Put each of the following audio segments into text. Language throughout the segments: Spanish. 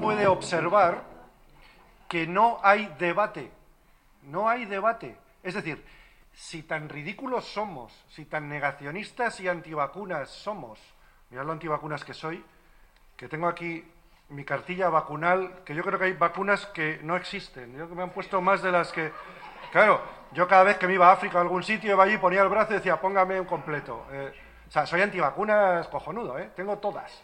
puede observar que no hay debate. No hay debate. Es decir, si tan ridículos somos, si tan negacionistas y antivacunas somos, mirad lo antivacunas que soy, que tengo aquí mi cartilla vacunal, que yo creo que hay vacunas que no existen. Yo que me han puesto más de las que. Claro, yo cada vez que me iba a África o a algún sitio, iba allí, ponía el brazo y decía, póngame un completo. Eh, o sea, soy antivacunas cojonudo, ¿eh? Tengo todas.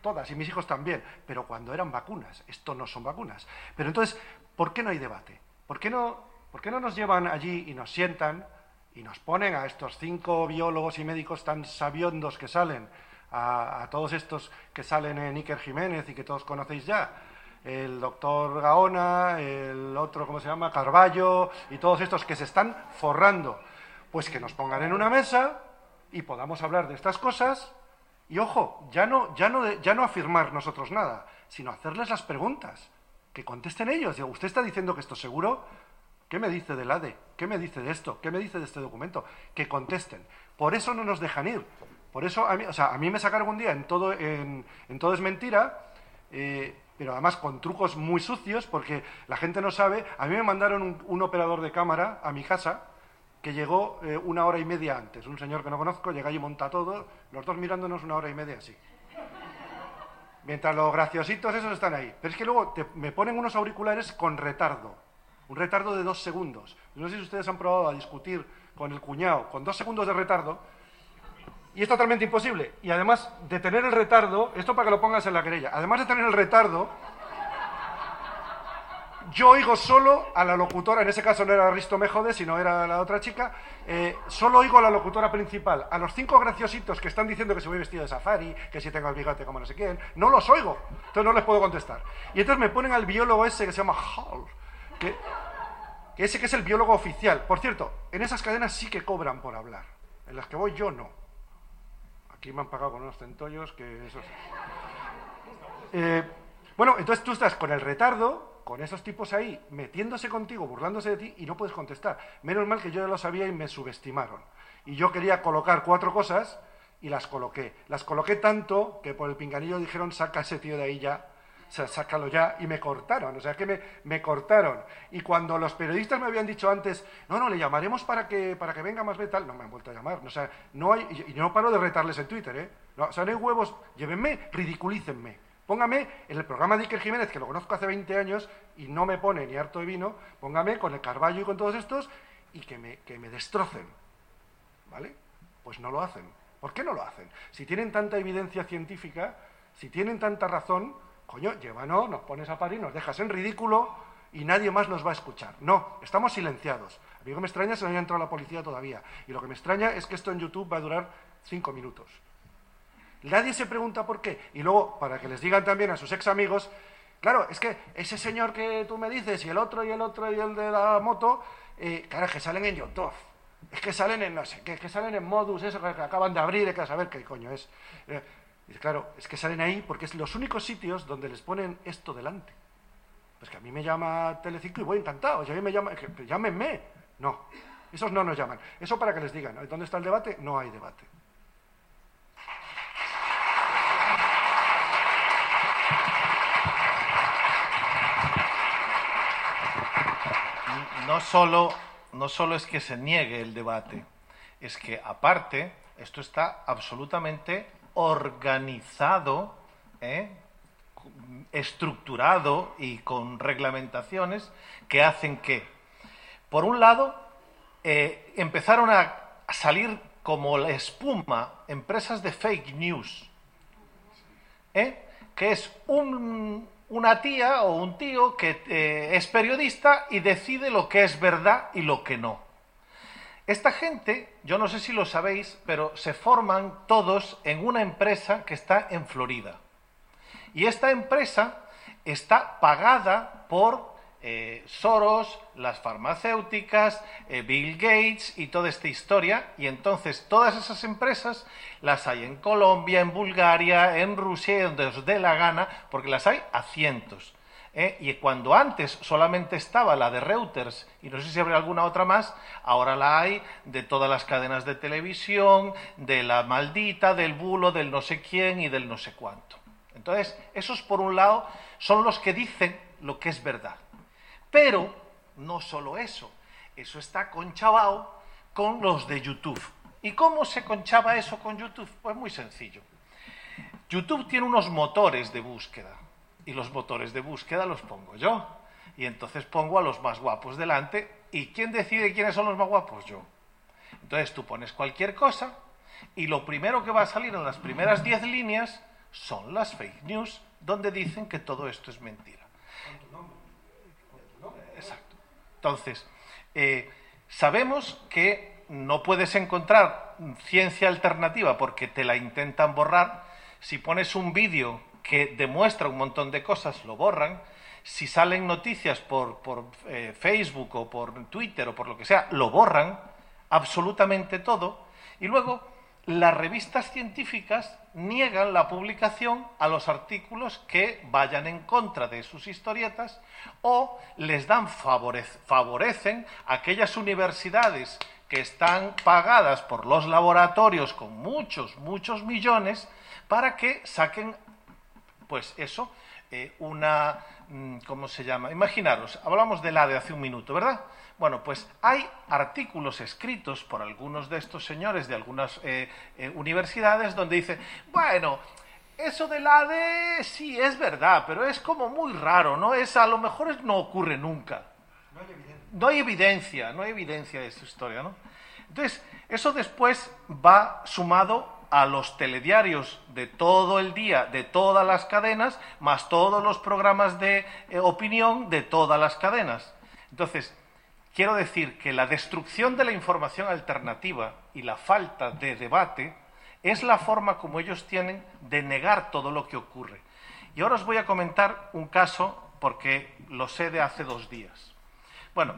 Todas, y mis hijos también. Pero cuando eran vacunas, esto no son vacunas. Pero entonces, ¿por qué no hay debate? ¿Por qué no, por qué no nos llevan allí y nos sientan y nos ponen a estos cinco biólogos y médicos tan sabiondos que salen? a, todos estos que salen en Iker Jiménez y que todos conocéis ya, el doctor Gaona, el otro, ¿cómo se llama?, Carballo, y todos estos que se están forrando, pues que nos pongan en una mesa y podamos hablar de estas cosas. Y ojo, ya no, ya no, ya no afirmar nosotros nada, sino hacerles las preguntas, que contesten ellos. ¿Usted está diciendo que esto es seguro? ¿Qué me dice del ADE? ¿Qué me dice de esto? ¿Qué me dice de este documento? Que contesten. Por eso no nos dejan ir, por eso, a mí, o sea, a mí me sacaron un día en todo, en, todo es mentira, eh, pero además con trucos muy sucios, porque la gente no sabe. A mí me mandaron un, operador de cámara a mi casa que llegó eh, una hora y media antes. Un señor que no conozco, llega y monta todo, los dos mirándonos una hora y media así. Mientras los graciositos esos están ahí. Pero es que luego me ponen unos auriculares con retardo. Un retardo de dos segundos. No sé si ustedes han probado a discutir con el cuñado con dos segundos de retardo y es totalmente imposible. Y además de tener el retardo, esto para que lo pongas en la querella, además de tener el retardo, yo oigo solo a la locutora, en ese caso no era Risto Mejode, sino era la otra chica, eh, solo oigo a la locutora principal. A los cinco graciositos que están diciendo que se voy vestido de safari, que si tengo el bigote como no sé quién, no los oigo. Entonces no les puedo contestar. Y entonces me ponen al biólogo ese que se llama Hall, que, ese que es el biólogo oficial. Por cierto, en esas cadenas sí que cobran por hablar. En las que voy yo no. Aquí me han pagado con unos centollos que eso... Eh, bueno, entonces tú estás con el retardo, con esos tipos ahí, metiéndose contigo, burlándose de ti y no puedes contestar. Menos mal que yo ya lo sabía y me subestimaron. Y yo quería colocar cuatro cosas y las coloqué. Las coloqué tanto que por el pinganillo dijeron, saca ese tío de ahí ya o sea, sácalo ya, y me cortaron, o sea, que me, me, cortaron. Y cuando los periodistas me habían dicho antes, no, no, le llamaremos para que, para que venga más tal, no me han vuelto a llamar, o sea, no hay, y no paro de retarles en Twitter, ¿eh? No, o sea, no hay huevos, llévenme, ridiculícenme. Póngame en el programa de Iker Jiménez, que lo conozco hace 20 años y no me pone ni harto de vino, póngame con el Carballo y con todos estos y que me, que me destrocen. ¿Vale? Pues no lo hacen. ¿Por qué no lo hacen? Si tienen tanta evidencia científica, si tienen tanta razón, Coño, llévanos, nos pones a parir, nos dejas en ridículo y nadie más nos va a escuchar. No, estamos silenciados. A mí lo que me extraña es que no haya entrado la policía todavía. Y lo que me extraña es que esto en YouTube va a durar cinco minutos. Nadie se pregunta por qué. Y luego, para que les digan también a sus ex amigos, claro, es que ese señor que tú me dices, y el otro, y el otro, y el de la moto, eh, claro, es que salen en YouTube. Es que salen en, no sé, que, que salen en modus, eso que acaban de abrir, que saber qué coño es. Eh, claro, es que salen ahí porque es los únicos sitios donde les ponen esto delante. Pues que a mí me llama Telecinco y voy encantado. Y a mí me llama, que, llámenme. No, esos no nos llaman. Eso para que les digan, ¿dónde está el debate? No hay debate. No solo, no solo es que se niegue el debate, es que aparte esto está absolutamente organizado, ¿eh? estructurado y con reglamentaciones que hacen que, por un lado, eh, empezaron a salir como la espuma empresas de fake news, ¿eh? que es una tía o un tío que es periodista y decide lo que es verdad y lo que no. Esta gente, yo no sé si lo sabéis, pero se forman todos en una empresa que está en Florida. Y esta empresa está pagada por eh, Soros, las farmacéuticas, eh, Bill Gates y toda esta historia. Y entonces todas esas empresas las hay en Colombia, en Bulgaria, en Rusia, donde os dé la gana, porque las hay a cientos. ¿eh? y cuando antes solamente estaba la de Reuters, y no sé si habrá alguna otra más, ahora la hay de todas las cadenas de televisión, de la maldita, del bulo, del no sé quién y del no sé cuánto. Entonces, esos por un lado son los que dicen lo que es verdad. Pero no solo eso, eso está conchabado con los de YouTube. ¿Y cómo se conchaba eso con YouTube? Pues muy sencillo. YouTube tiene unos motores de búsqueda y los motores de búsqueda los pongo yo. Y entonces pongo a los más guapos delante. ¿Y quién decide quiénes son los más guapos? Yo. Entonces tú pones cualquier cosa y lo primero que va a salir en las primeras 10 líneas son las fake news donde dicen que todo esto es mentira. Entonces, eh, sabemos que no puedes encontrar ciencia alternativa porque te la intentan borrar. Si pones un vídeo que demuestra un montón de cosas, lo borran. Si salen noticias por, eh, Facebook o por Twitter o por lo que sea, lo borran absolutamente todo. Y luego las revistas científicas niegan la publicación a los artículos que vayan en contra de sus historietas o les dan favorecen aquellas universidades que están pagadas por los laboratorios con muchos, muchos millones para que saquen, pues eso, eh, una, mm, ¿cómo se llama? Imaginaros, hablamos del A de hace un minuto, ¿verdad? Bueno, pues hay artículos escritos por algunos de estos señores de algunas eh, eh, universidades donde dicen, bueno, eso del ADE sí es verdad, pero es como muy raro, ¿no? Es a lo mejor no ocurre nunca. No hay evidencia. No hay evidencia, no hay evidencia de esta historia, ¿no? Entonces, eso después va sumado a los telediarios de todo el día, de todas las cadenas, más todos los programas de eh, opinión de todas las cadenas. Entonces, quiero decir que la destrucción de la información alternativa y la falta de debate es la forma como ellos tienen de negar todo lo que ocurre. Y ahora os voy a comentar un caso porque lo sé de hace dos días. Bueno,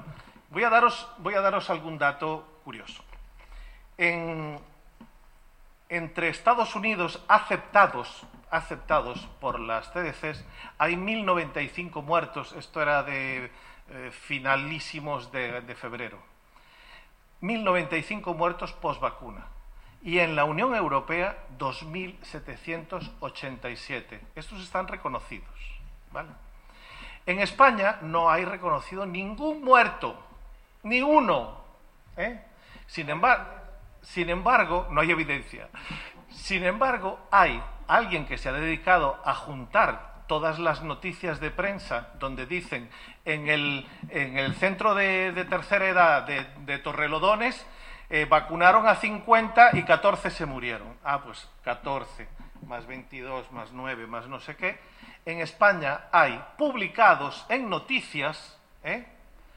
voy a daros, voy a daros algún dato curioso. Entre Estados Unidos aceptados, aceptados por las CDCs hay 1.095 muertos. Esto era de eh, finalísimos de, febrero. 1.095 muertos post vacuna. Y en la Unión Europea, 2.787. Estos están reconocidos. ¿vale? En España no hay reconocido ningún muerto, ni uno. ¿eh? Sin, embargo, sin embargo, no hay evidencia. Sin embargo, hay alguien que se ha dedicado a juntar todas las noticias de prensa donde dicen en el, en el centro de, tercera edad de, Torrelodones eh, vacunaron a 50 y 14 se murieron. Ah, pues 14 más 22 más 9 más no sé qué. En España hay publicados en noticias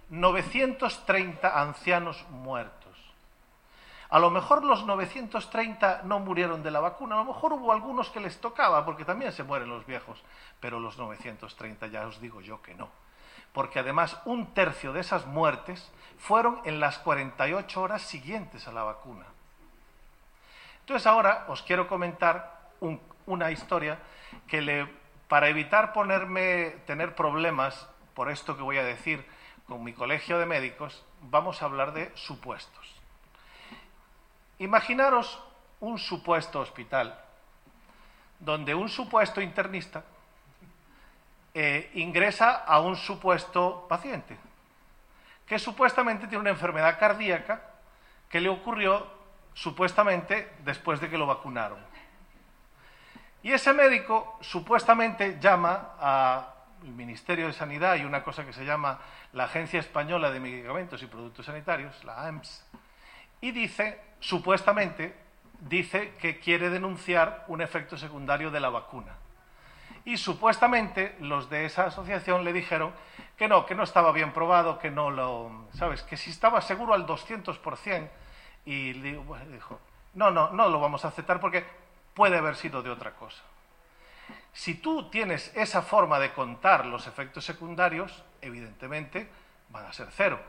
930 ¿eh? ancianos muertos. A lo mejor los 930 no murieron de la vacuna, a lo mejor hubo algunos que les tocaba, porque también se mueren los viejos, pero los 930 ya os digo yo que no. Porque además un tercio de esas muertes fueron en las 48 horas siguientes a la vacuna. Entonces ahora os quiero comentar una historia que para evitar ponerme, tener problemas por esto que voy a decir con mi colegio de médicos, vamos a hablar de supuestos. Imaginaros un supuesto hospital donde un supuesto internista eh, ingresa a un supuesto paciente que supuestamente tiene una enfermedad cardíaca que le ocurrió supuestamente después de que lo vacunaron. Y ese médico supuestamente llama al Ministerio de Sanidad y una cosa que se llama la Agencia Española de Medicamentos y Productos Sanitarios, la AMS, y dice, supuestamente, dice que quiere denunciar un efecto secundario de la vacuna. Y supuestamente los de esa asociación le dijeron que no, que no estaba bien probado, que no lo, ¿sabes? Que si estaba seguro al 200%. Y dijo, no, no, no lo vamos a aceptar porque puede haber sido de otra cosa. Si tú tienes esa forma de contar los efectos secundarios, evidentemente van a ser cero.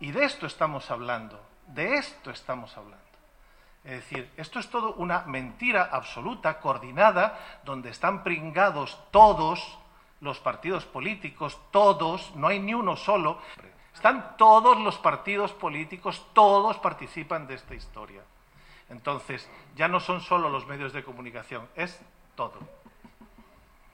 Y de esto estamos hablando, de esto estamos hablando. Es decir, esto es todo una mentira absoluta, coordinada, donde están pringados todos los partidos políticos, todos, no hay ni uno solo, están todos los partidos políticos, todos participan de esta historia. Entonces, ya no son solo los medios de comunicación, es todo.